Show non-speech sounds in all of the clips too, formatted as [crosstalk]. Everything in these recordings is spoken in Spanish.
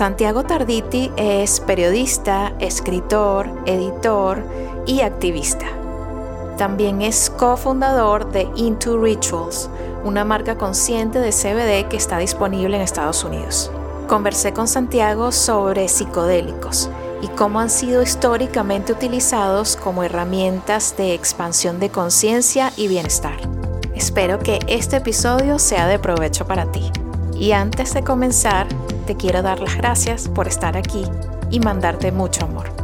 Santiago Tarditi es periodista, escritor, editor y activista. También es cofundador de Into Rituals, una marca consciente de CBD que está disponible en Estados Unidos. Conversé con Santiago sobre psicodélicos y cómo han sido históricamente utilizados como herramientas de expansión de conciencia y bienestar. Espero que este episodio sea de provecho para ti. Y antes de comenzar, quiero dar las gracias por estar aquí y mandarte mucho amor.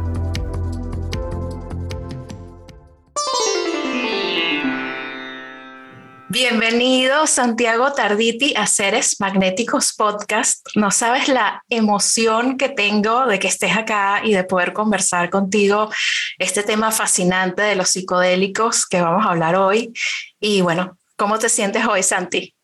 Bienvenido Santiago Tarditi a Seres Magnéticos Podcast. No sabes la emoción que tengo de que estés acá y de poder conversar contigo este tema fascinante de los psicodélicos que vamos a hablar hoy. Y bueno, ¿cómo te sientes hoy, Santi?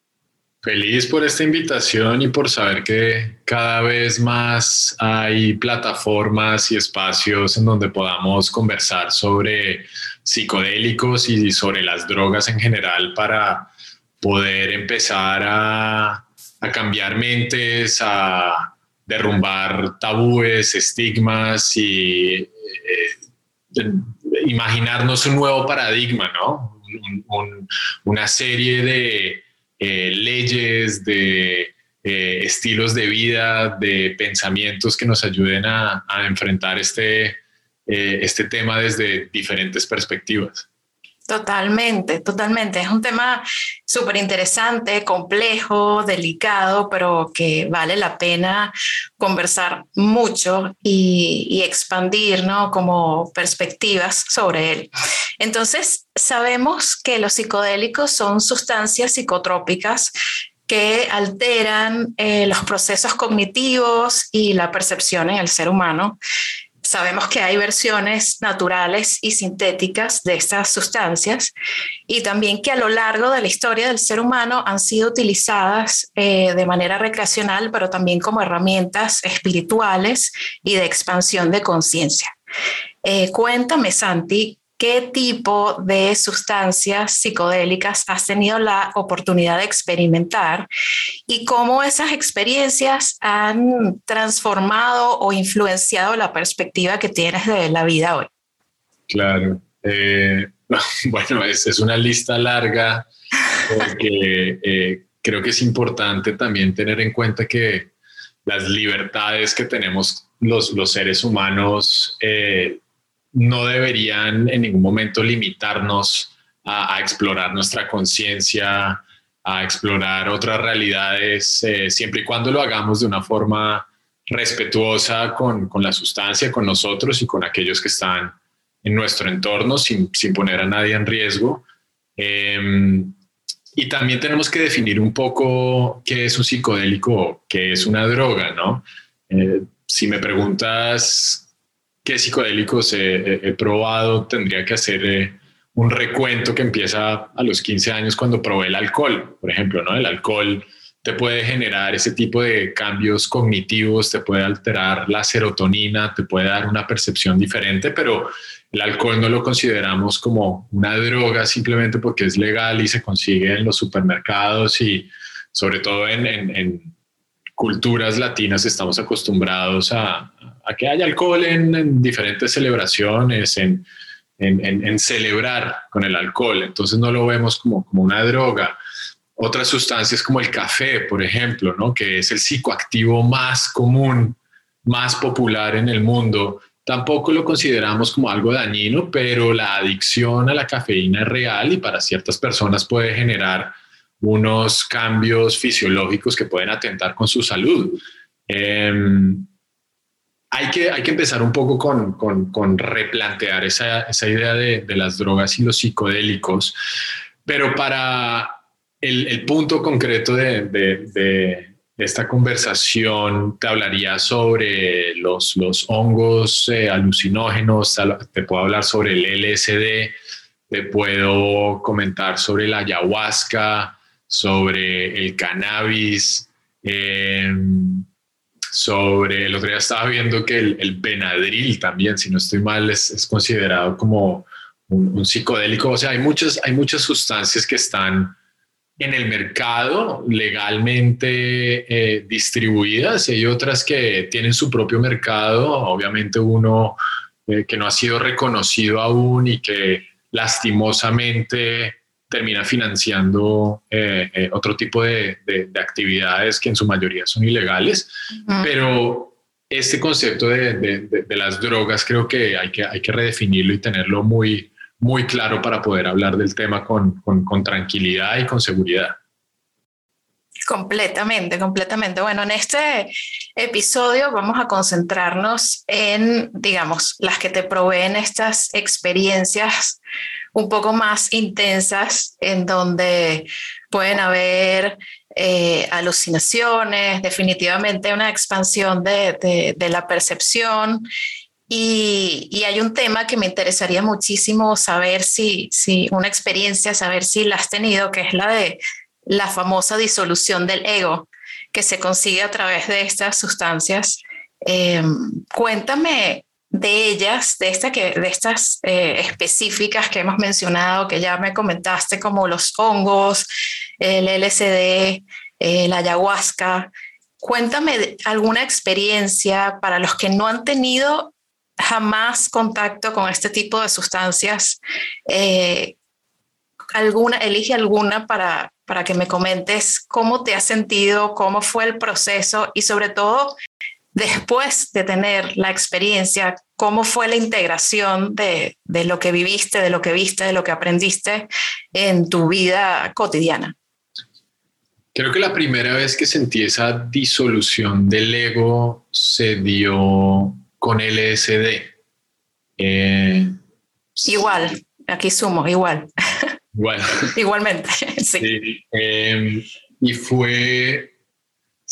Feliz por esta invitación y por saber que cada vez más hay plataformas y espacios en donde podamos conversar sobre psicodélicos y sobre las drogas en general para poder empezar a, cambiar mentes, a derrumbar tabúes, estigmas y eh, imaginarnos un nuevo paradigma, ¿no? una serie de eh, leyes, de eh, estilos de vida, de pensamientos que nos ayuden a, enfrentar este, eh, este tema desde diferentes perspectivas. Totalmente, totalmente. Es un tema súper interesante, complejo, delicado, pero que vale la pena conversar mucho y, y, expandir, ¿no? Como perspectivas sobre él. Entonces, sabemos que los psicodélicos son sustancias psicotrópicas que alteran eh, los procesos cognitivos y la percepción en el ser humano sabemos que hay versiones naturales y sintéticas de estas sustancias y también que a lo largo de la historia del ser humano han sido utilizadas eh, de manera recreacional, pero también como herramientas espirituales y de expansión de conciencia. Eh, cuéntame, Santi, qué tipo de sustancias psicodélicas has tenido la oportunidad de experimentar y cómo esas experiencias han transformado o influenciado la perspectiva que tienes de la vida hoy. Claro. Eh, [laughs] bueno, es, es, una lista larga porque [laughs] eh, creo que es importante también tener en cuenta que las libertades que tenemos los, los seres humanos eh, no deberían en ningún momento limitarnos a, explorar nuestra conciencia, a explorar otras realidades, eh, siempre y cuando lo hagamos de una forma respetuosa con, la sustancia, con nosotros y con aquellos que están en nuestro entorno, sin, poner a nadie en riesgo. Em, y también tenemos que definir un poco qué es un psicodélico, qué es una droga, ¿no? Eh, si me preguntas qué psicodélicos he, probado, tendría que hacer eh, un recuento que empieza a los 15 años cuando probé el alcohol, por ejemplo, ¿no? El alcohol te puede generar ese tipo de cambios cognitivos, te puede alterar la serotonina, te puede dar una percepción diferente, pero el alcohol no lo consideramos como una droga simplemente porque es legal y se consigue en los supermercados y sobre todo en culturas latinas estamos acostumbrados a, a que haya alcohol en, diferentes celebraciones, en, en, celebrar con el alcohol. Entonces no lo vemos como, como una droga. Otras sustancias como el café, por ejemplo, ¿no? que es el psicoactivo más común, más popular en el mundo, tampoco lo consideramos como algo dañino, pero la adicción a la cafeína es real y para ciertas personas puede generar unos cambios fisiológicos que pueden atentar con su salud. Em, hay que, hay que empezar un poco con, con, replantear esa, esa idea de, las drogas y los psicodélicos, pero para el, punto concreto de, esta conversación te hablaría sobre los, hongos eh, alucinógenos, te puedo hablar sobre el LSD, te puedo comentar sobre la ayahuasca, sobre el cannabis, em, sobre el otro día estaba viendo que el, el también, si no estoy mal, es, considerado como un, psicodélico. O sea, hay muchas, hay muchas sustancias que están en el mercado legalmente eh, distribuidas y hay otras que tienen su propio mercado. Obviamente uno eh, que no ha sido reconocido aún y que lastimosamente termina financiando eh, eh, otro tipo de, actividades que en su mayoría son ilegales, pero este concepto de, las drogas creo que hay, que hay que redefinirlo y tenerlo muy, muy claro para poder hablar del tema con, con tranquilidad y con seguridad. Completamente, completamente. Bueno, en este episodio vamos a concentrarnos en, digamos, las que te proveen estas experiencias un poco más intensas en donde pueden haber eh, alucinaciones, definitivamente una expansión de, la percepción. Y, hay un tema que me interesaría muchísimo saber si, si una experiencia, saber si la has tenido, que es la de la famosa disolución del ego que se consigue a través de estas sustancias. Em, cuéntame de ellas, de, estas eh, específicas que hemos mencionado, que ya me comentaste, como los hongos, el LSD, eh, la ayahuasca. Cuéntame alguna experiencia para los que no han tenido jamás contacto con este tipo de sustancias. Eh, alguna, elige alguna para, para que me comentes cómo te has sentido, cómo fue el proceso y sobre todo después de tener la experiencia, cómo fue la integración de, lo que viviste, de lo que viste, de lo que aprendiste en tu vida cotidiana. Creo que la primera vez que sentí esa disolución del ego se dio con LSD. Eh, igual, aquí sumo, igual. Igual. [laughs] Igualmente, [laughs] sí. Em, y fue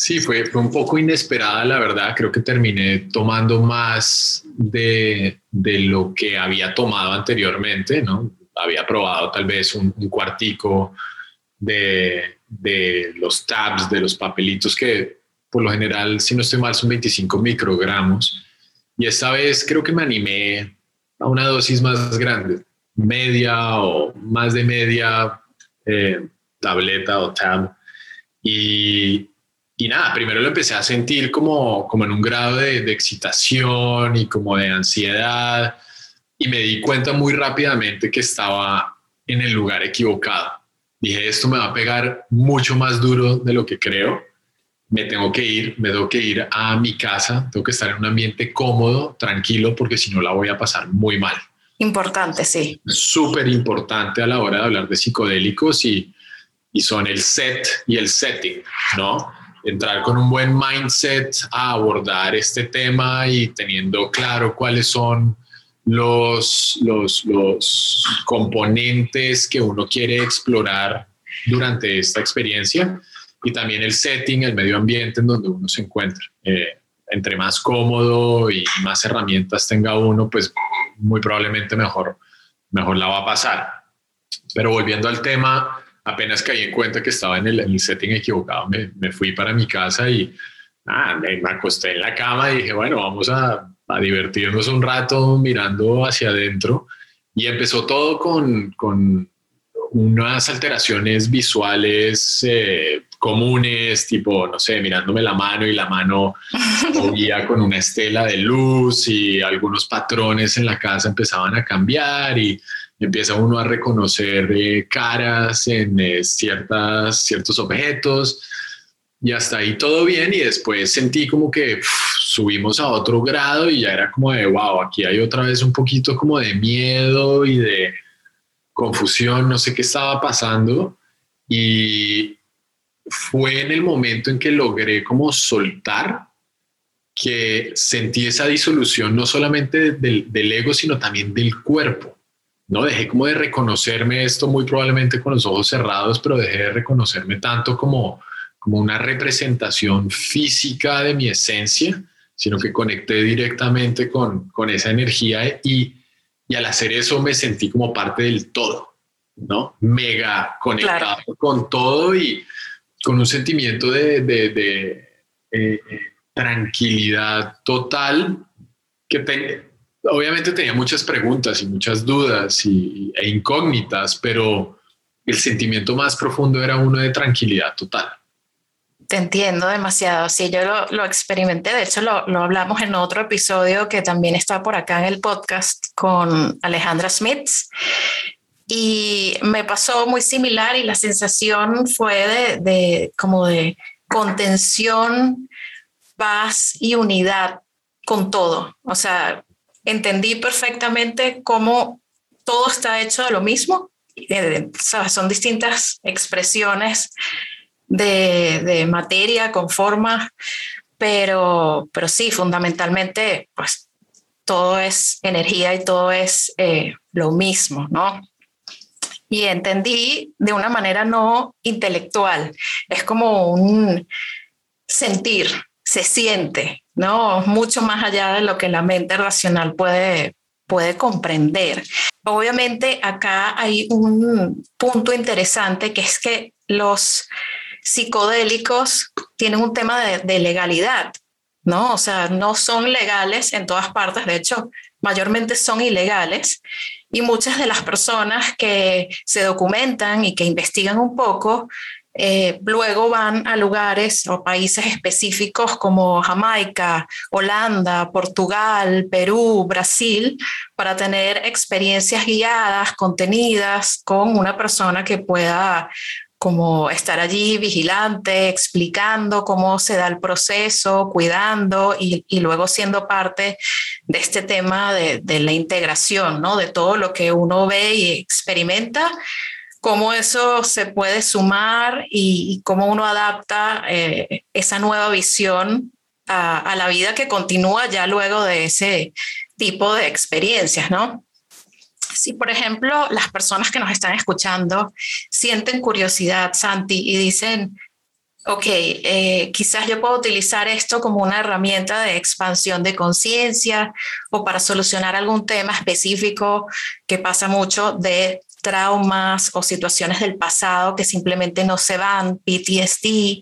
Sí, fue, fue un poco inesperada, la verdad. Creo que terminé tomando más de, de lo que había tomado anteriormente, ¿no? Había probado tal vez un, cuartico de, de, los tabs, de los papelitos que por lo general, si no estoy mal, son 25 microgramos. Y esta vez creo que me animé a una dosis más grande, media o más de media eh, tableta o tab. Y, y nada, primero lo empecé a sentir como, como en un grado de, de, excitación y como de ansiedad y me di cuenta muy rápidamente que estaba en el lugar equivocado. Dije, esto me va a pegar mucho más duro de lo que creo. Me tengo que ir, me tengo que ir a mi casa, tengo que estar en un ambiente cómodo, tranquilo, porque si no la voy a pasar muy mal. Importante, sí. Súper importante a la hora de hablar de psicodélicos y, y son el set y el setting, ¿no? Entrar con un buen mindset a abordar este tema y teniendo claro cuáles son los, los, los componentes que uno quiere explorar durante esta experiencia y también el setting, el medio ambiente en donde uno se encuentra. Eh, entre más cómodo y más herramientas tenga uno, pues muy probablemente mejor, mejor la va a pasar. Pero volviendo al tema, apenas caí en cuenta que estaba en el, setting equivocado, me, me, fui para mi casa y me, acosté en la cama y dije, bueno, vamos a, a, divertirnos un rato mirando hacia adentro. Y empezó todo con, con unas alteraciones visuales eh, comunes, tipo, no sé, mirándome la mano y la mano [laughs] movía con una estela de luz y algunos patrones en la casa empezaban a cambiar y empieza uno a reconocer eh, caras en eh, ciertas, ciertos objetos y hasta ahí todo bien y después sentí como que subimos a otro grado y ya era como de, wow, aquí hay otra vez un poquito como de miedo y de confusión, no sé qué estaba pasando y fue en el momento en que logré como soltar que sentí esa disolución no solamente del, del ego, sino también del cuerpo no dejé como de reconocerme esto muy probablemente con los ojos cerrados, pero dejé de reconocerme tanto como, como una representación física de mi esencia, sino que conecté directamente con, con esa energía y, y al hacer eso me sentí como parte del todo, ¿no? Mega conectado con todo y con un sentimiento de, de, de eh, tranquilidad total que obviamente tenía muchas preguntas y muchas dudas y, e incógnitas, pero el sentimiento más profundo era uno de tranquilidad total. Te entiendo demasiado. Sí, yo lo, experimenté. De hecho, lo, lo, hablamos en otro episodio que también está por acá en el podcast con Alejandra Smith. Y me pasó muy similar y la sensación fue de, de como de contención, paz y unidad con todo. O sea, entendí perfectamente cómo todo está hecho de lo mismo. Eh, son distintas expresiones de, materia, con forma, pero, pero sí, fundamentalmente, pues todo es energía y todo es eh, lo mismo, ¿no? Y entendí de una manera no intelectual, es como un sentir, se siente, ¿no? Mucho más allá de lo que la mente racional puede, puede comprender. Obviamente acá hay un punto interesante que es que los psicodélicos tienen un tema de, legalidad, ¿no? O sea, no son legales en todas partes, de hecho, mayormente son ilegales. Y muchas de las personas que se documentan y que investigan un poco, eh, luego van a lugares o países específicos como Jamaica, Holanda, Portugal, Perú, Brasil, para tener experiencias guiadas, contenidas con una persona que pueda como estar allí vigilante, explicando cómo se da el proceso, cuidando y, luego siendo parte de este tema de, la integración, ¿no? De todo lo que uno ve y experimenta, cómo eso se puede sumar y, cómo uno adapta eh, esa nueva visión a, la vida que continúa ya luego de ese tipo de experiencias, ¿no? Si, por ejemplo, las personas que nos están escuchando sienten curiosidad, Santi, y dicen, ok, eh, quizás yo puedo utilizar esto como una herramienta de expansión de conciencia o para solucionar algún tema específico que pasa mucho de traumas o situaciones del pasado que simplemente no se van, PTSD.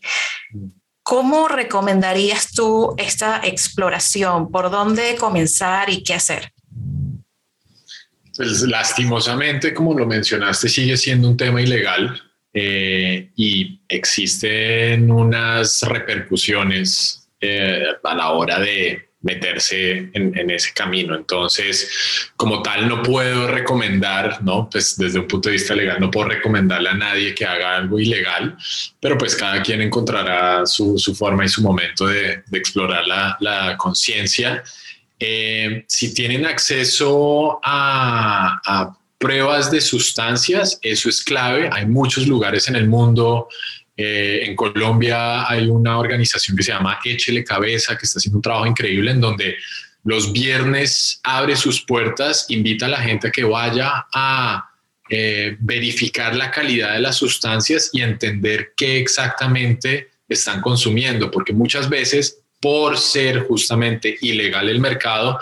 ¿Cómo recomendarías tú esta exploración? ¿Por dónde comenzar y qué hacer? Pues lastimosamente, como lo mencionaste, sigue siendo un tema ilegal eh, y existen unas repercusiones eh, a la hora de meterse en, ese camino. Entonces, como tal, no puedo recomendar, ¿no? Pues desde un punto de vista legal, no puedo recomendarle a nadie que haga algo ilegal, pero pues cada quien encontrará su, forma y su momento de, explorar la, la conciencia eh, si tienen acceso a, pruebas de sustancias, eso es clave. Hay muchos lugares en el mundo. Eh, en Colombia hay una organización que se llama Échele Cabeza, que está haciendo un trabajo increíble en donde los viernes abre sus puertas, invita a la gente a que vaya a eh, verificar la calidad de las sustancias y entender qué exactamente están consumiendo, porque muchas veces por ser justamente ilegal el mercado,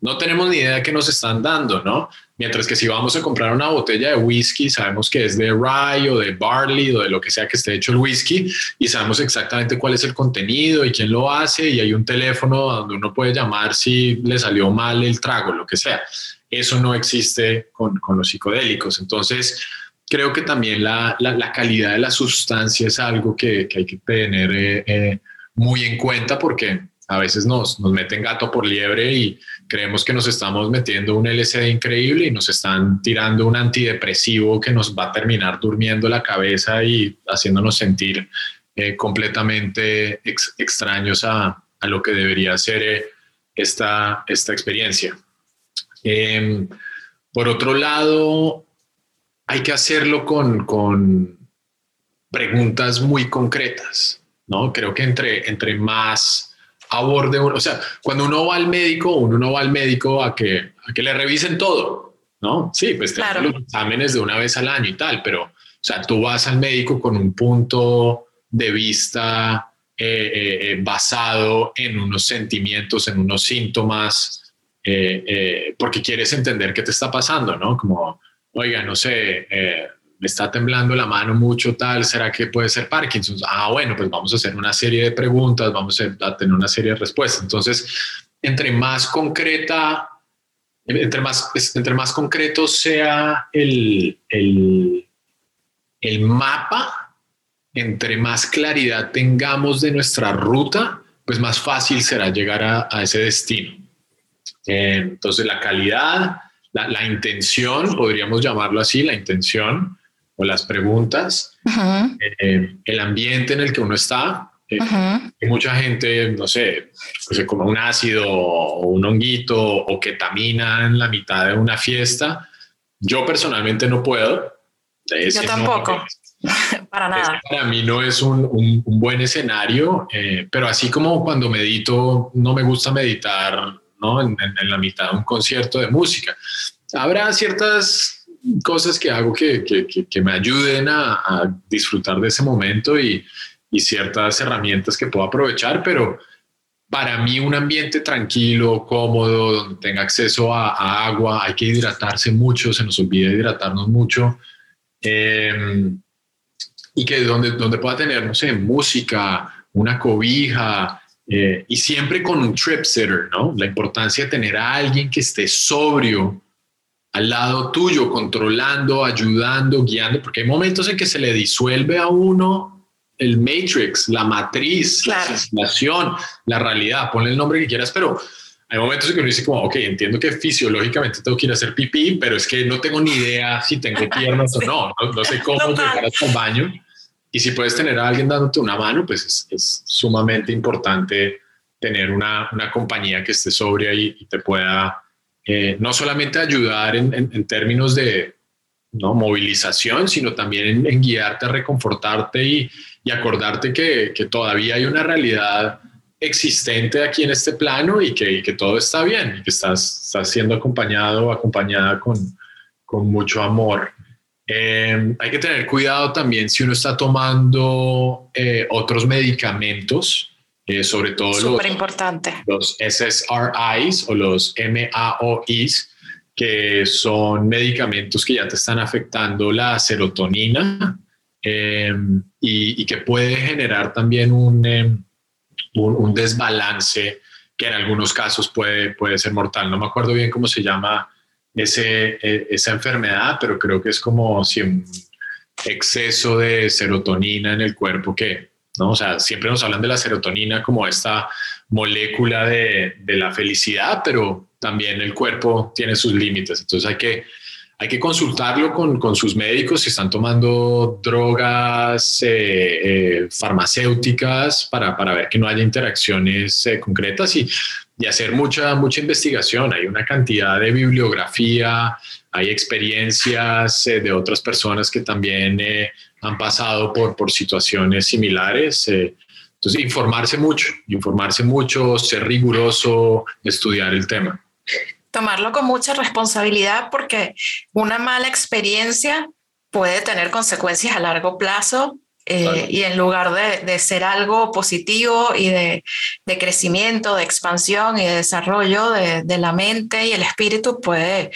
no tenemos ni idea de qué nos están dando, ¿no? Mientras que si vamos a comprar una botella de whisky, sabemos que es de rye o de barley o de lo que sea que esté hecho el whisky y sabemos exactamente cuál es el contenido y quién lo hace y hay un teléfono donde uno puede llamar si le salió mal el trago, lo que sea. Eso no existe con, los psicodélicos. Entonces, creo que también la, calidad de la sustancia es algo que, hay que tener eh, eh, muy en cuenta porque a veces nos, nos meten gato por liebre y creemos que nos estamos metiendo un LSD increíble y nos están tirando un antidepresivo que nos va a terminar durmiendo la cabeza y haciéndonos sentir eh, completamente extraños a, a, lo que debería ser eh, esta, esta experiencia. Em, por otro lado, hay que hacerlo con, con preguntas muy concretas. ¿no? Creo que entre, entre más aborde uno, o sea, cuando uno va al médico, uno no va al médico a que, a que le revisen todo, ¿no? Sí, pues te los exámenes de una vez al año y tal, pero, o sea, tú vas al médico con un punto de vista eh, basado en unos sentimientos, en unos síntomas, porque quieres entender qué te está pasando, ¿no? Como, oiga, no sé, me está temblando la mano mucho, tal, ¿será que puede ser Parkinson? Ah, bueno, pues vamos a hacer una serie de preguntas, vamos a tener una serie de respuestas. Entonces, entre más concreta, entre más, entre más concreto sea el, el, el mapa, entre más claridad tengamos de nuestra ruta, pues más fácil será llegar a, a ese destino. Entonces, la calidad, la, la, intención, podríamos llamarlo así, la intención o las preguntas, eh, el ambiente en el que uno está, hay mucha gente, no sé, que se come un ácido o un honguito o ketamina en la mitad de una fiesta. Yo personalmente no puedo. Yo tampoco. [laughs] para nada. para mí no es un, un, buen escenario, eh, pero así como cuando medito, no me gusta meditar ¿no? En, en, la mitad de un concierto de música. Habrá ciertas cosas que hago que, que, que me ayuden a, a, disfrutar de ese momento y, y ciertas herramientas que puedo aprovechar, pero para mí un ambiente tranquilo, cómodo, donde tenga acceso a, agua, hay que hidratarse mucho, se nos olvida hidratarnos mucho, em, y que donde, donde pueda tener, no sé, música, una cobija, eh, y siempre con un trip sitter, ¿no? La importancia de tener a alguien que esté sobrio al lado tuyo, controlando, ayudando, guiando, porque hay momentos en que se le disuelve a uno el matrix, la matriz, la sensación, la realidad, ponle el nombre que quieras, pero hay momentos en que uno dice como, ok, entiendo que fisiológicamente tengo que ir a hacer pipí, pero es que no tengo ni idea si tengo [laughs] piernas o no, no, sé cómo llegar hasta el baño. Y si puedes tener a alguien dándote una mano, pues es, sumamente importante tener una, una, compañía que esté sobria y, y te pueda eh, no solamente ayudar en, en, en términos de ¿no? movilización, sino también en, guiarte, a reconfortarte y, y acordarte que, que, todavía hay una realidad existente aquí en este plano y que, y que todo está bien y que estás, estás siendo acompañado o acompañada con, con mucho amor. Eh, hay que tener cuidado también si uno está tomando eh, otros medicamentos, eh, sobre todo los, importante. los SSRIs o los MAOIs, que son medicamentos que ya te están afectando la serotonina eh, y, y, que puede generar también un, eh, un, un, desbalance que en algunos casos puede, puede ser mortal. No me acuerdo bien cómo se llama ese, eh, esa enfermedad, pero creo que es como si un exceso de serotonina en el cuerpo que, ¿no? O sea, siempre nos hablan de la serotonina como esta molécula de, de la felicidad, pero también el cuerpo tiene sus límites. Entonces hay que hay que consultarlo con, con sus médicos si están tomando drogas eh, eh, farmacéuticas para, para, ver que no haya interacciones eh, concretas y, y, hacer mucha, mucha investigación. Hay una cantidad de bibliografía, hay experiencias de otras personas que también han pasado por, por situaciones similares. entonces, informarse mucho, informarse mucho, ser riguroso, estudiar el tema tomarlo con mucha responsabilidad porque una mala experiencia puede tener consecuencias a largo plazo eh, claro. y en lugar de, de, ser algo positivo y de, de, crecimiento, de expansión y de desarrollo de, de, la mente y el espíritu puede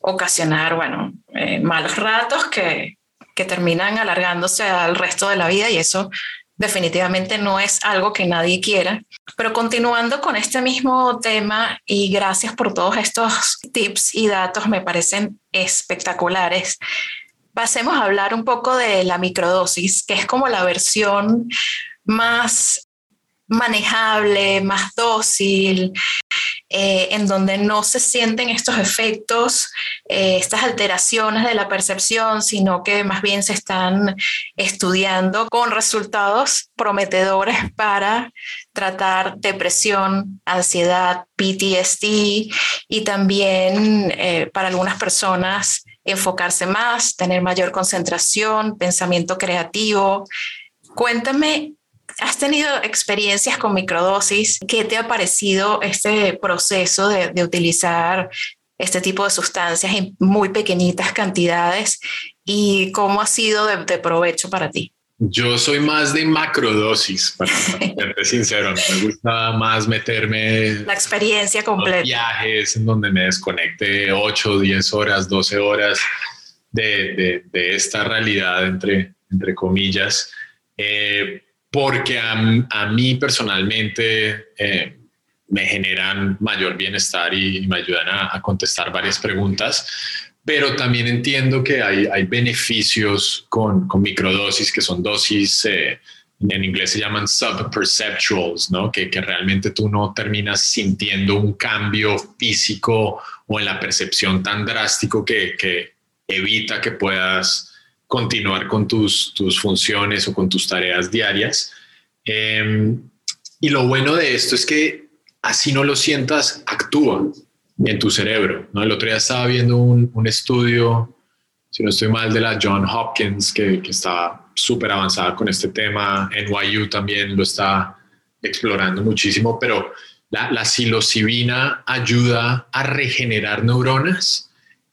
ocasionar, bueno, eh, malos ratos que, que terminan alargándose al resto de la vida y eso definitivamente no es algo que nadie quiera. Pero continuando con este mismo tema y gracias por todos estos tips y datos, me parecen espectaculares. Pasemos a hablar un poco de la microdosis, que es como la versión más manejable, más dócil, eh, en donde no se sienten estos efectos, eh, estas alteraciones de la percepción, sino que más bien se están estudiando con resultados prometedores para tratar depresión, ansiedad, PTSD y también eh, para algunas personas enfocarse más, tener mayor concentración, pensamiento creativo. Cuéntame ¿Has tenido experiencias con microdosis? ¿Qué te ha parecido este proceso de, de utilizar este tipo de sustancias en muy pequeñitas cantidades y cómo ha sido de, de provecho para ti? Yo soy más de macrodosis, para ser sincero. Me gusta más meterme. La experiencia completa. Viajes en donde me desconecte 8, 10 horas, 12 horas de, de, esta realidad, entre, entre comillas. Eh, porque a, a, mí personalmente eh, me generan mayor bienestar y, me ayudan a, a contestar varias preguntas pero también entiendo que hay, hay beneficios con, con, microdosis, que son dosis, eh, en inglés se llaman subperceptuals, ¿no? Que, que, realmente tú no terminas sintiendo un cambio físico o en la percepción tan drástico que, que evita que puedas continuar con tus, tus, funciones o con tus tareas diarias. Em, y lo bueno de esto es que así no lo sientas, actúa en tu cerebro. ¿no? El otro día estaba viendo un, un estudio, si no estoy mal, de la John Hopkins, que, que está súper avanzada con este tema. NYU también lo está explorando muchísimo, pero la, la ayuda a regenerar neuronas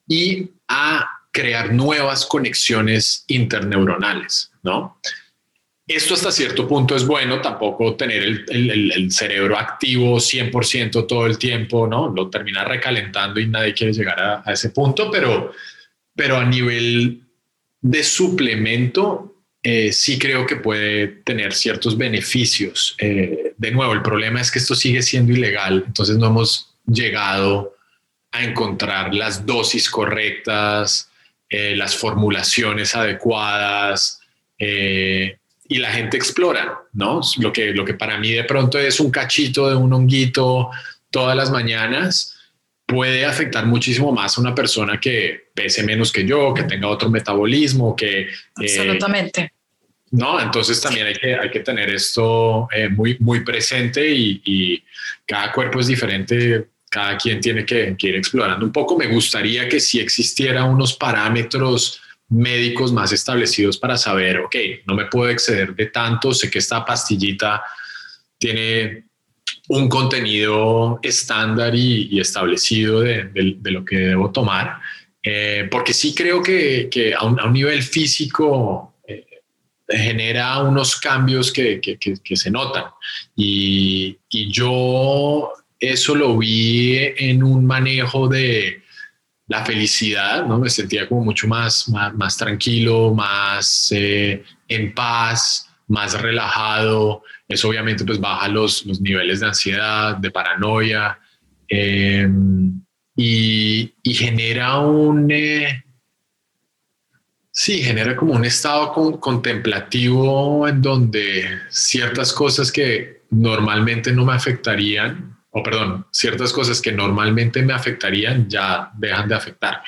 y a crear nuevas conexiones interneuronales, ¿no? Esto hasta cierto punto es bueno, tampoco tener el, cerebro activo 100% todo el tiempo, ¿no? Lo termina recalentando y nadie quiere llegar a, ese punto, pero, pero a nivel de suplemento, eh, sí creo que puede tener ciertos beneficios. Eh, de nuevo, el problema es que esto sigue siendo ilegal, entonces no hemos llegado a encontrar las dosis correctas, eh, las formulaciones adecuadas y la gente explora, ¿no? Lo que, lo que para mí de pronto es un cachito de un honguito todas las mañanas puede afectar muchísimo más a una persona que pese menos que yo, que tenga otro metabolismo, que... Eh, Absolutamente. no, entonces también hay que, hay que tener esto eh, muy, muy presente y, cada cuerpo es diferente, cada quien tiene que, que ir explorando un poco. Me gustaría que si existiera unos parámetros médicos más establecidos para saber, ok, no me puedo exceder de tanto, sé que esta pastillita tiene un contenido estándar y, establecido de, lo que debo tomar, eh, porque sí creo que, a, un, nivel físico eh, genera unos cambios que, se notan. y, yo eso lo vi en un manejo de, la felicidad, ¿no? Me sentía como mucho más, más, tranquilo, más eh, en paz, más relajado. Eso obviamente pues baja los, los niveles de ansiedad, de paranoia em, y, genera un... Eh, sí, genera como un estado contemplativo en donde ciertas cosas que normalmente no me afectarían, o perdón, ciertas cosas que normalmente me afectarían ya dejan de afectarme.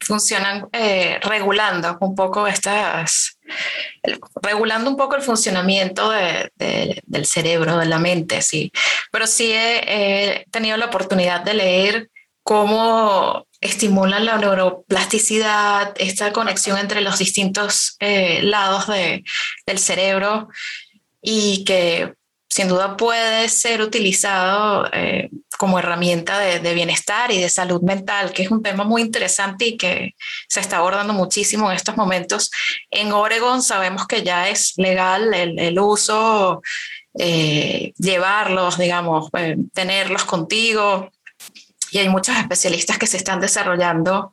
Funcionan eh, regulando un poco estas, regulando un poco el funcionamiento del cerebro, de la mente, sí. Pero sí he, tenido la oportunidad de leer cómo estimulan la neuroplasticidad, esta conexión entre los distintos eh, lados del cerebro y que sin duda puede ser utilizado eh, como herramienta de, bienestar y de salud mental, que es un tema muy interesante y que se está abordando muchísimo en estos momentos. En Oregon sabemos que ya es legal el, uso, eh, llevarlos, digamos, eh, tenerlos contigo. Y hay muchos especialistas que se están desarrollando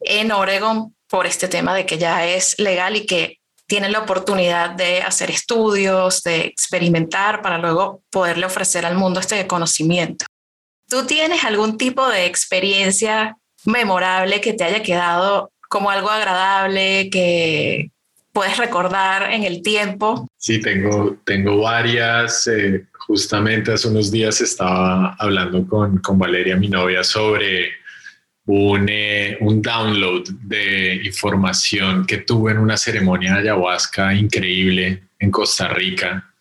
en Oregon por este tema de que ya es legal y que tienen la oportunidad de hacer estudios, de experimentar para luego poderle ofrecer al mundo este conocimiento. ¿Tú tienes algún tipo de experiencia memorable que te haya quedado como algo agradable que puedes recordar en el tiempo? Sí, tengo, tengo varias. Eh, justamente hace unos días estaba hablando con, con Valeria, mi novia, sobre eh, un, download de información que tuve en una ceremonia de ayahuasca increíble en Costa Rica.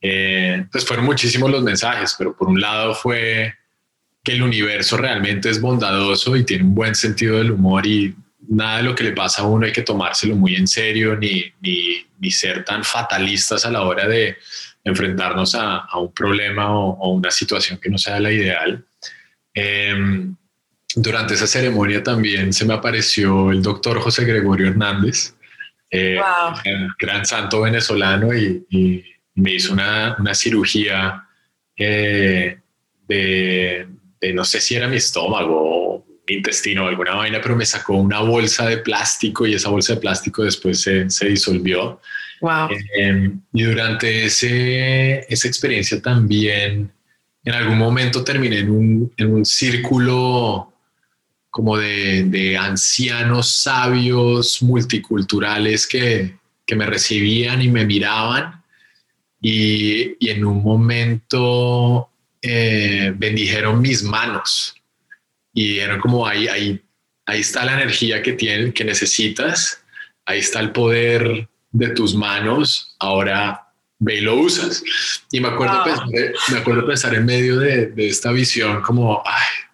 Eh, pues fueron muchísimos los mensajes, pero por un lado fue que el universo realmente es bondadoso y tiene un buen sentido del humor y nada de lo que le pasa a uno hay que tomárselo muy en serio ni, ni, ser tan fatalistas a la hora de enfrentarnos a, un problema o, una situación que no sea la ideal. Eh, durante esa ceremonia también se me apareció el doctor José Gregorio Hernández, eh, gran santo venezolano y, me hizo una, una cirugía eh, de, no sé si era mi estómago mi intestino o alguna vaina, pero me sacó una bolsa de plástico y esa bolsa de plástico después se, se disolvió. Wow. Em, y durante ese, esa experiencia también, en algún momento terminé en un, en un círculo como de, de, ancianos sabios multiculturales que, que, me recibían y me miraban. Y, y en un momento eh, bendijeron mis manos y eran como ahí, ahí, ahí está la energía que, tienen, que necesitas, ahí está el poder de tus manos, ahora ve y lo usas. Y me acuerdo, pensar, me acuerdo pensar en medio de, de, esta visión como, ay,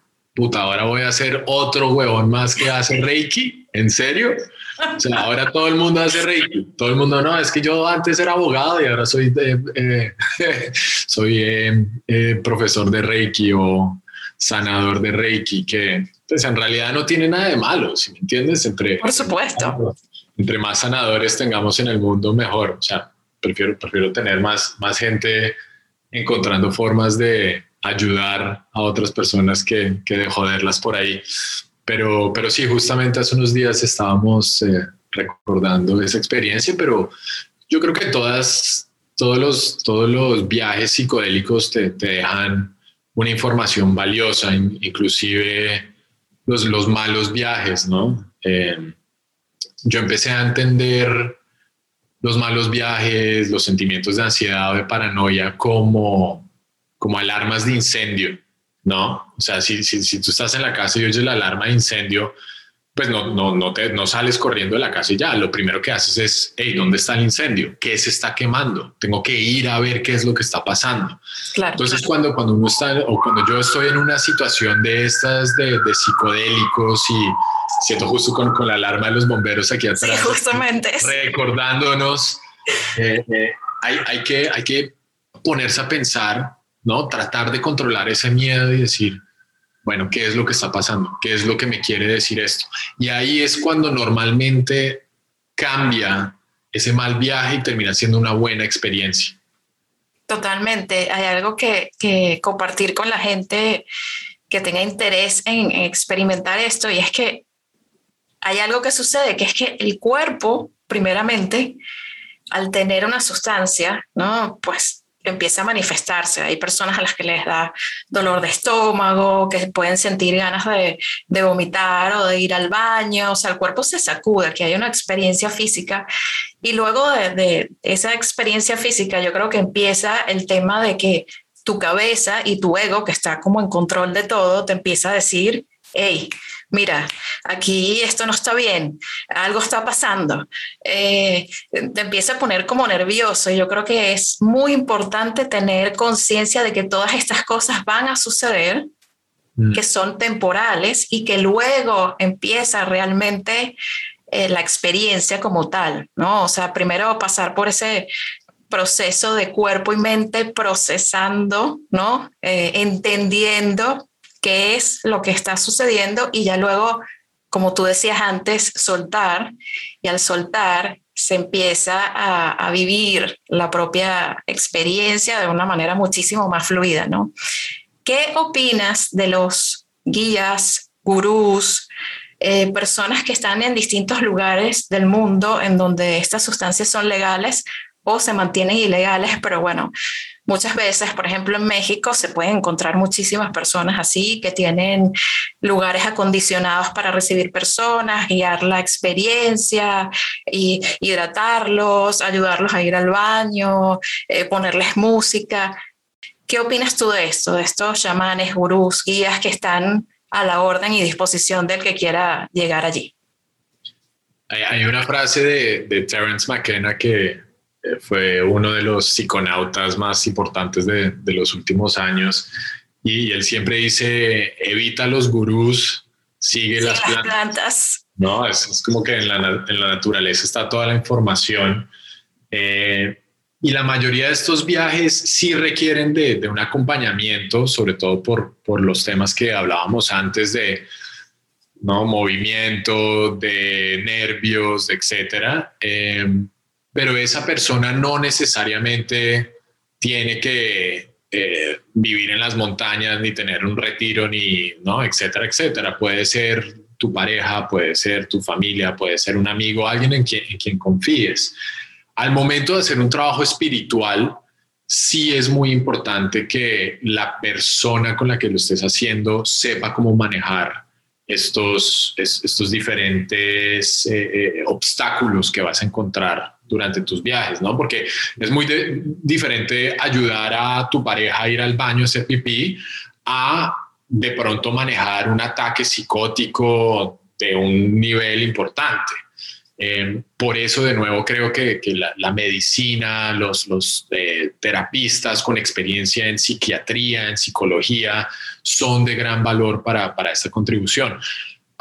puta, ahora voy a hacer otro huevón más que hace Reiki, ¿en serio? O sea, ahora todo el mundo hace Reiki, todo el mundo no, es que yo antes era abogado y ahora soy, eh, [laughs] soy eh, eh, profesor de Reiki o sanador de Reiki, que pues, en realidad no tiene nada de malo, si me entiendes? Entre, Por supuesto. Entre más sanadores tengamos en el mundo, mejor. O sea, prefiero, prefiero tener más, más gente encontrando formas de ayudar a otras personas que, que de joderlas por ahí. Pero, pero sí, justamente hace unos días estábamos eh, recordando esa experiencia, pero yo creo que todas, todos, los, todos los viajes psicodélicos te, te dejan una información valiosa, inclusive los, los malos viajes, ¿no? Eh, yo empecé a entender los malos viajes, los sentimientos de ansiedad de paranoia como, como alarmas de incendio, ¿no? O sea, si, si, si tú estás en la casa y oyes la alarma de incendio, pues no, no, no, te, no sales corriendo de la casa y ya. Lo primero que haces es, hey, ¿dónde está el incendio? ¿Qué se está quemando? Tengo que ir a ver qué es lo que está pasando. Claro, Entonces, cuando, cuando uno está, o cuando yo estoy en una situación de estas, de, de psicodélicos y siento justo con, con, la alarma de los bomberos aquí atrás, sí, justamente. [laughs] recordándonos, eh, eh, hay, hay, que, hay que ponerse a pensar, ¿no? Tratar de controlar ese miedo y decir, bueno, ¿qué es lo que está pasando? ¿Qué es lo que me quiere decir esto? Y ahí es cuando normalmente cambia ese mal viaje y termina siendo una buena experiencia. Totalmente. Hay algo que, compartir con la gente que tenga interés en experimentar esto y es que hay algo que sucede, que es que el cuerpo, primeramente, al tener una sustancia, ¿no? Pues empieza a manifestarse. Hay personas a las que les da dolor de estómago, que pueden sentir ganas de, de, vomitar o de ir al baño, o sea, el cuerpo se sacude, que hay una experiencia física. Y luego de, de esa experiencia física, yo creo que empieza el tema de que tu cabeza y tu ego, que está como en control de todo, te empieza a decir, hey, mira, aquí esto no está bien, algo está pasando, eh, te empieza a poner como nervioso. Y yo creo que es muy importante tener conciencia de que todas estas cosas van a suceder, mm. que son temporales y que luego empieza realmente eh, la experiencia como tal, ¿no? O sea, primero pasar por ese proceso de cuerpo y mente procesando, ¿no? Eh, entendiendo qué es lo que está sucediendo y ya luego, como tú decías antes, soltar y al soltar se empieza a, vivir la propia experiencia de una manera muchísimo más fluida, ¿no? ¿Qué opinas de los guías, gurús, eh, personas que están en distintos lugares del mundo en donde estas sustancias son legales o se mantienen ilegales, pero bueno, muchas veces, por ejemplo, en México se pueden encontrar muchísimas personas así que tienen lugares acondicionados para recibir personas, guiar la experiencia, y hidratarlos, ayudarlos a ir al baño, eh, ponerles música. ¿Qué opinas tú de esto, de estos chamanes, gurús, guías que están a la orden y disposición del que quiera llegar allí? Hay, una frase de, de Terence McKenna que fue uno de los psiconautas más importantes de, de los últimos años y él siempre dice, evita los gurús, sigue las, plantas. No, es, es, como que en la, en la, naturaleza está toda la información. Eh, y la mayoría de estos viajes sí requieren de, de, un acompañamiento, sobre todo por, por los temas que hablábamos antes de ¿no? movimiento, de nervios, etcétera. Em, pero esa persona no necesariamente tiene que eh, vivir en las montañas, ni tener un retiro, ni, ¿no? etcétera, etcétera. Puede ser tu pareja, puede ser tu familia, puede ser un amigo, alguien en quien, en quien confíes. Al momento de hacer un trabajo espiritual, sí es muy importante que la persona con la que lo estés haciendo sepa cómo manejar estos, estos diferentes eh, eh, obstáculos que vas a encontrar durante tus viajes, ¿no? Porque es muy diferente ayudar a tu pareja a ir al baño a hacer pipí a de pronto manejar un ataque psicótico de un nivel importante. Eh, por eso, de nuevo, creo que, la, medicina, los, los eh, terapistas con experiencia en psiquiatría, en psicología, son de gran valor para, para esta contribución.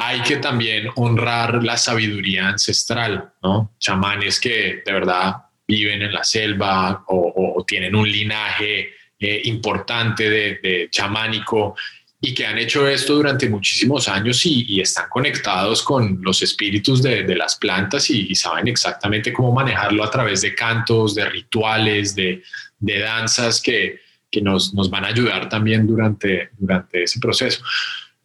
Hay que también honrar la sabiduría ancestral, ¿no? Chamanes que de verdad viven en la selva o, tienen un linaje eh, importante de, de chamánico y que han hecho esto durante muchísimos años y, están conectados con los espíritus de, las plantas y, saben exactamente cómo manejarlo a través de cantos, de rituales, de, danzas que, nos, van a ayudar también durante, durante ese proceso.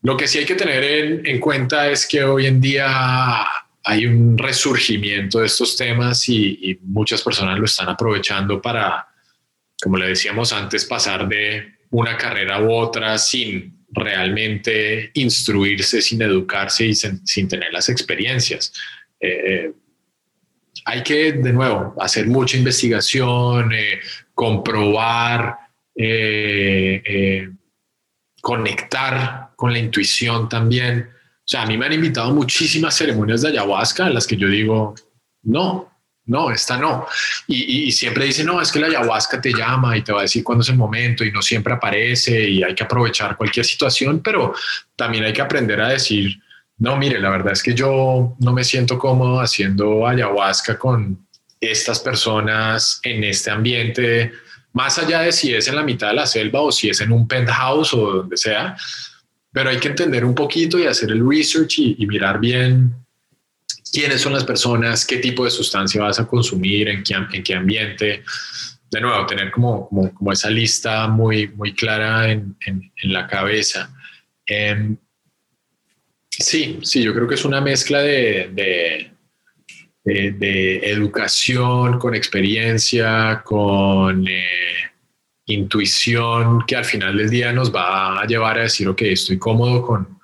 Lo que sí hay que tener en, en cuenta es que hoy en día hay un resurgimiento de estos temas y muchas personas lo están aprovechando para, como le decíamos antes, pasar de una carrera u otra sin realmente instruirse sin educarse y sin, tener las experiencias. Eh, eh, hay que, de nuevo, hacer mucha investigación, eh, comprobar, conectar con la intuición también. O sea, a mí me han invitado muchísimas ceremonias de ayahuasca en las que yo digo, no, no, esta no. Y, siempre dicen, no, es que la ayahuasca te llama y te va a decir cuándo es el momento y no siempre aparece y hay que aprovechar cualquier situación, pero también hay que aprender a decir, no, mire, la verdad es que yo no me siento cómodo haciendo ayahuasca con estas personas en este ambiente, más allá de si es en la mitad de la selva o si es en un penthouse o donde sea, pero hay que entender un poquito y hacer el research y mirar bien quiénes son las personas, qué tipo de sustancia vas a consumir, en qué, en qué ambiente. De nuevo, tener como, como, esa lista muy, muy clara en, la cabeza. Em, sí, sí, yo creo que es una mezcla de, de, educación con experiencia, con eh, intuición, que al final del día nos va a llevar a decir, ok, estoy cómodo con,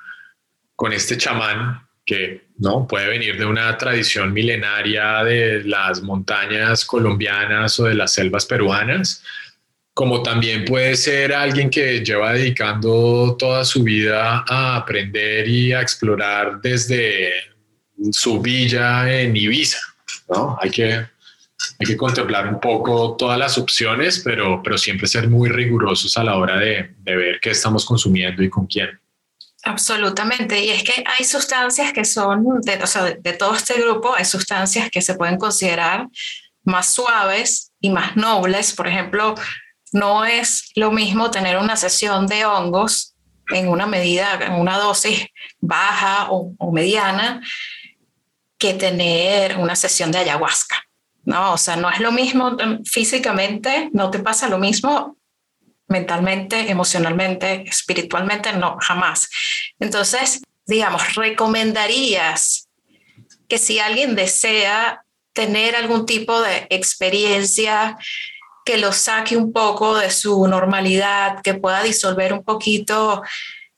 con este chamán que no puede venir de una tradición milenaria de las montañas colombianas o de las selvas peruanas, como también puede ser alguien que lleva dedicando toda su vida a aprender y a explorar desde su villa en Ibiza. ¿no? Hay que hay que contemplar un poco todas las opciones, pero, pero siempre ser muy rigurosos a la hora de, ver qué estamos consumiendo y con quién. Absolutamente, y es que hay sustancias que son, de, todo este grupo, hay sustancias que se pueden considerar más suaves y más nobles. Por ejemplo, no es lo mismo tener una sesión de hongos en una medida, en una dosis baja o mediana, que tener una sesión de ayahuasca. ¿no? O sea, no es lo mismo físicamente, no te pasa lo mismo mentalmente, emocionalmente, espiritualmente, no, jamás. Entonces, digamos, recomendarías que si alguien desea tener algún tipo de experiencia que lo saque un poco de su normalidad, que pueda disolver un poquito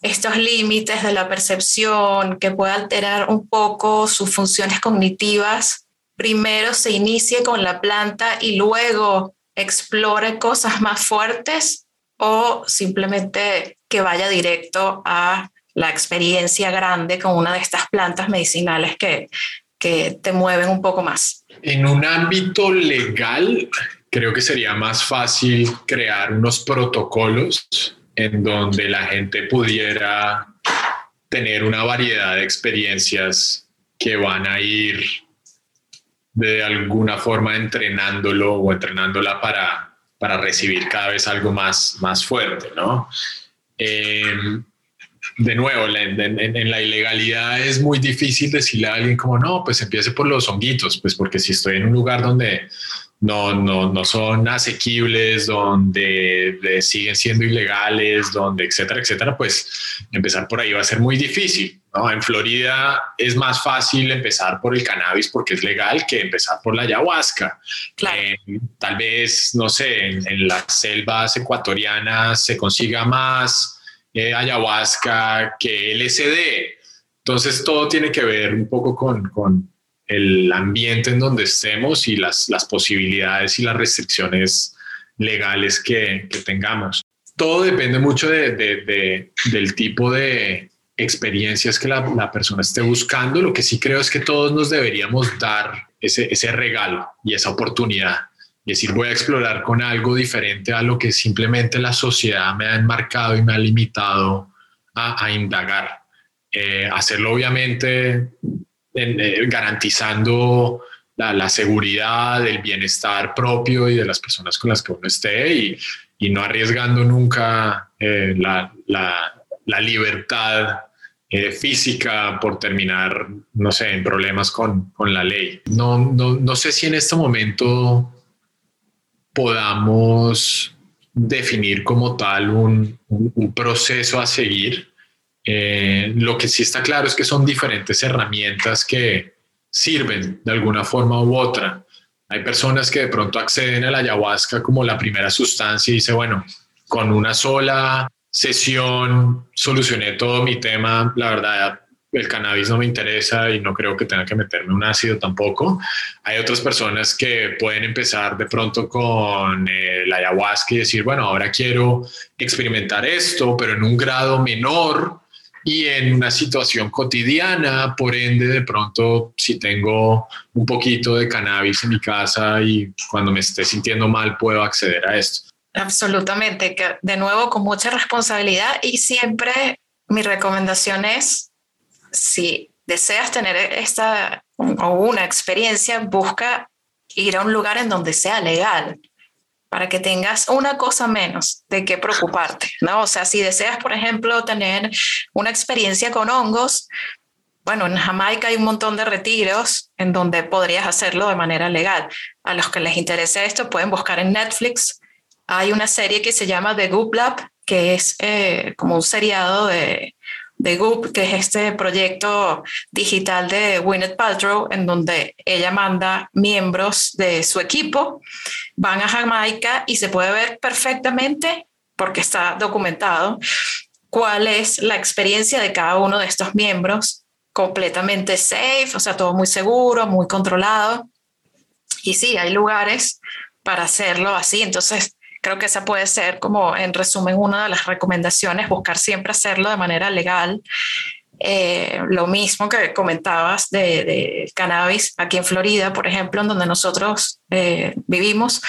estos límites de la percepción, que pueda alterar un poco sus funciones cognitivas, primero se inicie con la planta y luego explore cosas más fuertes, o simplemente que vaya directo a la experiencia grande con una de estas plantas medicinales que, que te mueven un poco más. En un ámbito legal, creo que sería más fácil crear unos protocolos en donde la gente pudiera tener una variedad de experiencias que van a ir de alguna forma entrenándolo o entrenándola para para recibir cada vez algo más, más fuerte, ¿no? Em, de nuevo, en, la ilegalidad es muy difícil decirle a alguien como, no, pues empiece por los honguitos, pues porque si estoy en un lugar donde no, no, no son asequibles, donde siguen siendo ilegales, donde etcétera, etcétera, pues empezar por ahí va a ser muy difícil. ¿no? En Florida es más fácil empezar por el cannabis porque es legal que empezar por la ayahuasca. Eh, tal vez, no sé, en, las selvas ecuatorianas se consiga más eh, ayahuasca que LSD. Entonces todo tiene que ver un poco con, con el ambiente en donde estemos y las, las posibilidades y las restricciones legales que, tengamos. Todo depende mucho de, de, del tipo de experiencias que la, la, persona esté buscando. Lo que sí creo es que todos nos deberíamos dar ese, ese regalo y esa oportunidad. Y decir, voy a explorar con algo diferente a lo que simplemente la sociedad me ha enmarcado y me ha limitado a, a indagar. Eh, hacerlo obviamente eh, garantizando la, seguridad, el bienestar propio y de las personas con las que uno esté y, y no arriesgando nunca eh, la, la, libertad eh, física por terminar, no sé, en problemas con, con la ley. No, no, no sé si en este momento podamos definir como tal un, un proceso a seguir eh, lo que sí está claro es que son diferentes herramientas que sirven de alguna forma u otra. Hay personas que de pronto acceden a la ayahuasca como la primera sustancia y dice, bueno, con una sola sesión solucioné todo mi tema. La verdad, el cannabis no me interesa y no creo que tenga que meterme un ácido tampoco. Hay otras personas que pueden empezar de pronto con eh, la ayahuasca y decir, bueno, ahora quiero experimentar esto, pero en un grado menor y en una situación cotidiana, por ende, de pronto, si tengo un poquito de cannabis en mi casa y cuando me esté sintiendo mal, puedo acceder a esto. Absolutamente, que de nuevo con mucha responsabilidad y siempre mi recomendación es, si deseas tener esta o una experiencia, busca ir a un lugar en donde sea legal para que tengas una cosa menos de qué preocuparte, ¿no? O sea, si deseas, por ejemplo, tener una experiencia con hongos, bueno, en Jamaica hay un montón de retiros en donde podrías hacerlo de manera legal. A los que les interese esto, pueden buscar en Netflix. Hay una serie que se llama The Goop Lab, que es eh, como un seriado de, de Goop, que es este proyecto digital de Gwyneth Paltrow, en donde ella manda miembros de su equipo, van a Jamaica y se puede ver perfectamente, porque está documentado, cuál es la experiencia de cada uno de estos miembros, completamente safe, o sea, todo muy seguro, muy controlado. Y sí, hay lugares para hacerlo así, entonces Creo que esa puede ser como, en resumen, una de las recomendaciones, buscar siempre hacerlo de manera legal. Eh, lo mismo que comentabas de, cannabis aquí en Florida, por ejemplo, en donde nosotros eh, vivimos.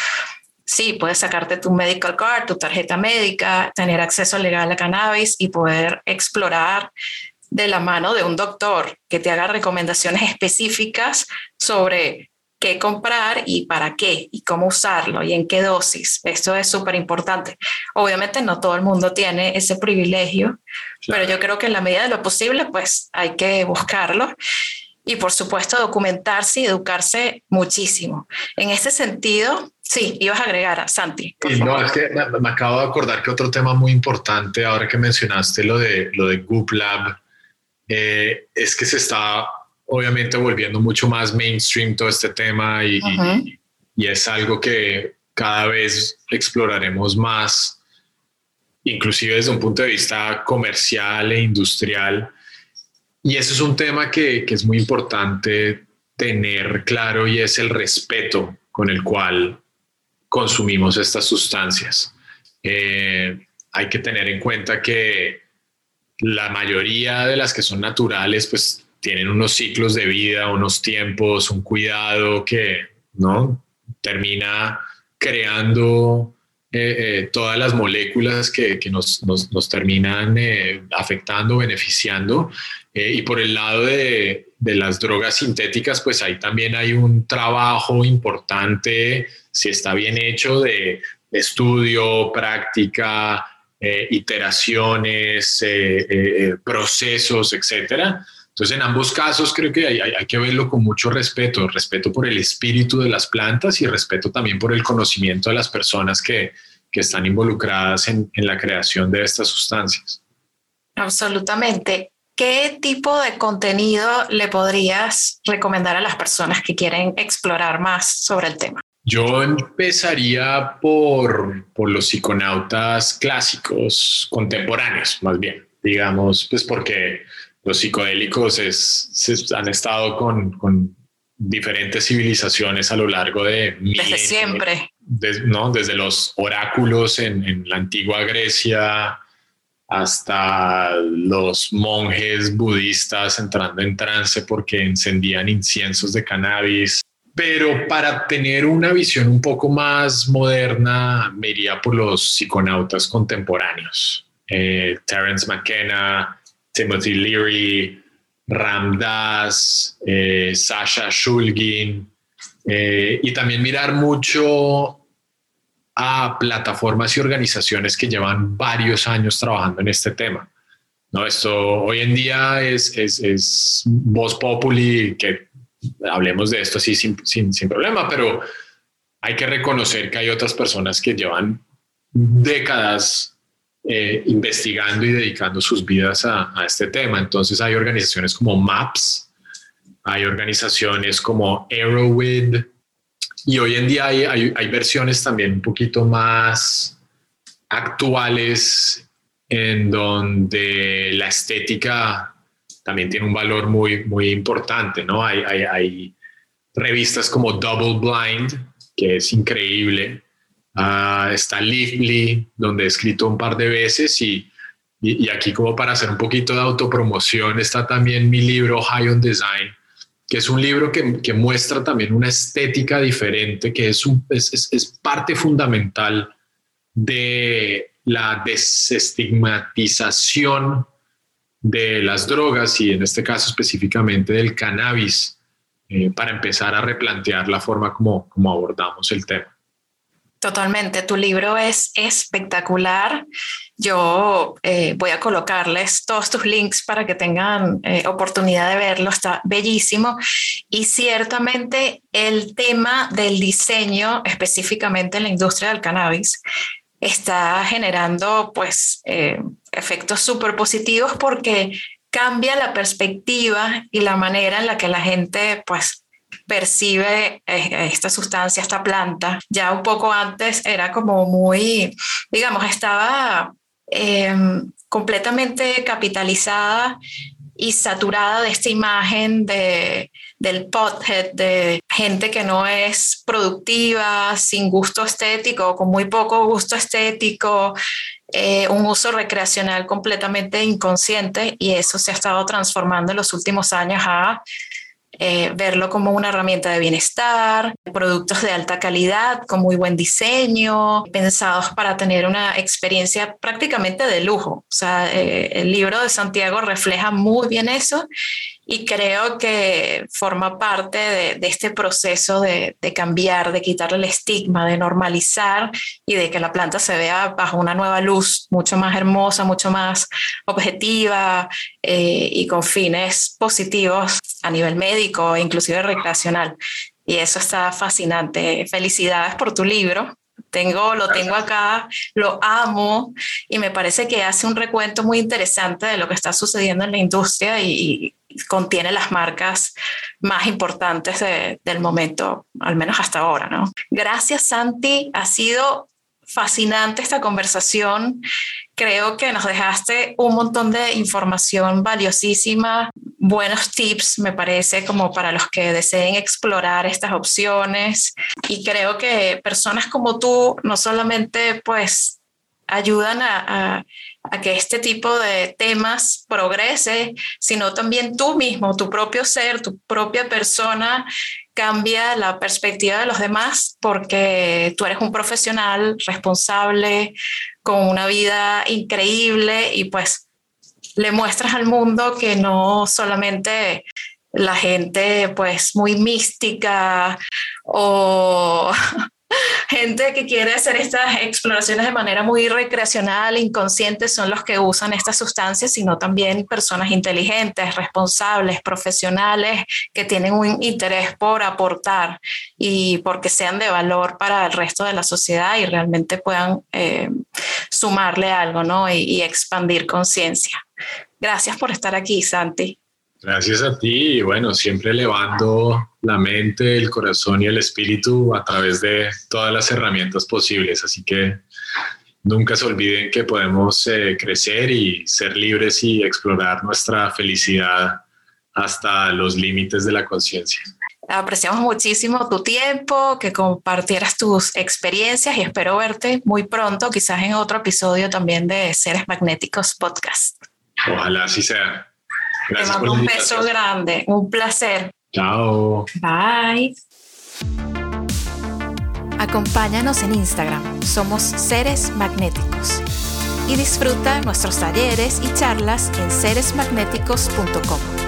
Sí, puedes sacarte tu medical card, tu tarjeta médica, tener acceso legal a cannabis y poder explorar de la mano de un doctor que te haga recomendaciones específicas sobre qué comprar y para qué y cómo usarlo y en qué dosis. Esto es súper importante. Obviamente no todo el mundo tiene ese privilegio, pero yo creo que en la medida de lo posible, pues hay que buscarlo y por supuesto documentarse y educarse muchísimo. En ese sentido, sí, ibas a agregar a Santi. no, es que me, acabo de acordar que otro tema muy importante, ahora que mencionaste lo de, lo de Goop Lab, eh, es que se está obviamente volviendo mucho más mainstream todo este tema y, y, es algo que cada vez exploraremos más, inclusive desde un punto de vista comercial e industrial. Y eso es un tema que, que es muy importante tener claro y es el respeto con el cual consumimos estas sustancias. Eh, hay que tener en cuenta que la mayoría de las que son naturales, pues tienen unos ciclos de vida, unos tiempos, un cuidado que no termina creando eh, eh, todas las moléculas que, nos, terminan eh, afectando, beneficiando. y por el lado de, de, las drogas sintéticas, pues ahí también hay un trabajo importante, si está bien hecho, de estudio, práctica, iteraciones, procesos, etcétera. Entonces, en ambos casos creo que hay, que verlo con mucho respeto, respeto por el espíritu de las plantas y respeto también por el conocimiento de las personas que, que están involucradas en, en la creación de estas sustancias. Absolutamente. ¿Qué tipo de contenido le podrías recomendar a las personas que quieren explorar más sobre el tema? Yo empezaría por, por los psiconautas clásicos, contemporáneos, más bien, digamos, pues porque los psicodélicos es, han estado con, con, diferentes civilizaciones a lo largo de... Desde siempre. ¿no? Desde los oráculos en, en la antigua Grecia hasta los monjes budistas entrando en trance porque encendían inciensos de cannabis. Pero para tener una visión un poco más moderna, me iría por los psiconautas contemporáneos. Eh, Terence McKenna, Timothy Leary, Ramdas, eh, Sasha Shulgin, eh, y también mirar mucho a plataformas y organizaciones que llevan varios años trabajando en este tema. ¿no? Esto hoy en día es, es, es voz populi, que hablemos de esto así sin, sin, sin problema, pero hay que reconocer que hay otras personas que llevan décadas eh, investigando y dedicando sus vidas a, este tema. Entonces hay organizaciones como MAPS, hay organizaciones como Arrowhead y hoy en día hay, hay, versiones también un poquito más actuales en donde la estética también tiene un valor muy, muy importante, ¿no? Hay, hay, hay revistas como Double Blind, que es increíble, Uh, está Lively, donde he escrito un par de veces y, y, aquí como para hacer un poquito de autopromoción está también mi libro High on Design, que es un libro que, que muestra también una estética diferente, que es, un, es, es, es parte fundamental de la desestigmatización de las drogas y en este caso específicamente del cannabis, eh, para empezar a replantear la forma como, como abordamos el tema. Totalmente, tu libro es espectacular. Yo eh, voy a colocarles todos tus links para que tengan eh, oportunidad de verlo, está bellísimo. Y ciertamente el tema del diseño, específicamente en la industria del cannabis, está generando pues eh, efectos súper positivos porque cambia la perspectiva y la manera en la que la gente pues percibe eh, esta sustancia, esta planta. Ya un poco antes era como muy, digamos, estaba em, completamente capitalizada y saturada de esta imagen de, del pothead, de gente que no es productiva, sin gusto estético, con muy poco gusto estético, eh, un uso recreacional completamente inconsciente y eso se ha estado transformando en los últimos años a eh, verlo como una herramienta de bienestar, productos de alta calidad, con muy buen diseño, pensados para tener una experiencia prácticamente de lujo. O sea, eh, el libro de Santiago refleja muy bien eso y creo que forma parte de, este proceso de, cambiar, de quitarle el estigma, de normalizar y de que la planta se vea bajo una nueva luz mucho más hermosa, mucho más objetiva eh, y con fines positivos a nivel médico e inclusive recreacional. Y eso está fascinante. Felicidades por tu libro. Tengo, lo tengo acá, lo amo y me parece que hace un recuento muy interesante de lo que está sucediendo en la industria y, contiene las marcas más importantes del momento, al menos hasta ahora, ¿no? Gracias, Santi. Ha sido fascinante esta conversación. Creo que nos dejaste un montón de información valiosísima, buenos tips, me parece, como para los que deseen explorar estas opciones. Y creo que personas como tú no solamente pues ayudan a, que este tipo de temas progrese, sino también tú mismo, tu propio ser, tu propia persona cambia la perspectiva de los demás porque tú eres un profesional responsable, con una vida increíble y pues le muestras al mundo que no solamente la gente pues muy mística o [laughs] gente que quiere hacer estas exploraciones de manera muy recreacional, inconsciente, son los que usan estas sustancias, sino también personas inteligentes, responsables, profesionales, que tienen un interés por aportar y porque sean de valor para el resto de la sociedad y realmente puedan eh, sumarle algo ¿no? y, y expandir conciencia. Gracias por estar aquí, Santi. Gracias a ti y bueno, siempre elevando la mente, el corazón y el espíritu a través de todas las herramientas posibles. Así que nunca se olviden que podemos eh, crecer y ser libres y explorar nuestra felicidad hasta los límites de la conciencia. Apreciamos muchísimo tu tiempo, que compartieras tus experiencias y espero verte muy pronto, quizás en otro episodio también de Seres Magnéticos Podcast. Ojalá así sea. Te mando un beso grande, un placer. Chao. Bye. Acompáñanos en Instagram, somos Seres Magnéticos. Y disfruta nuestros talleres y charlas en seresmagnéticos.com.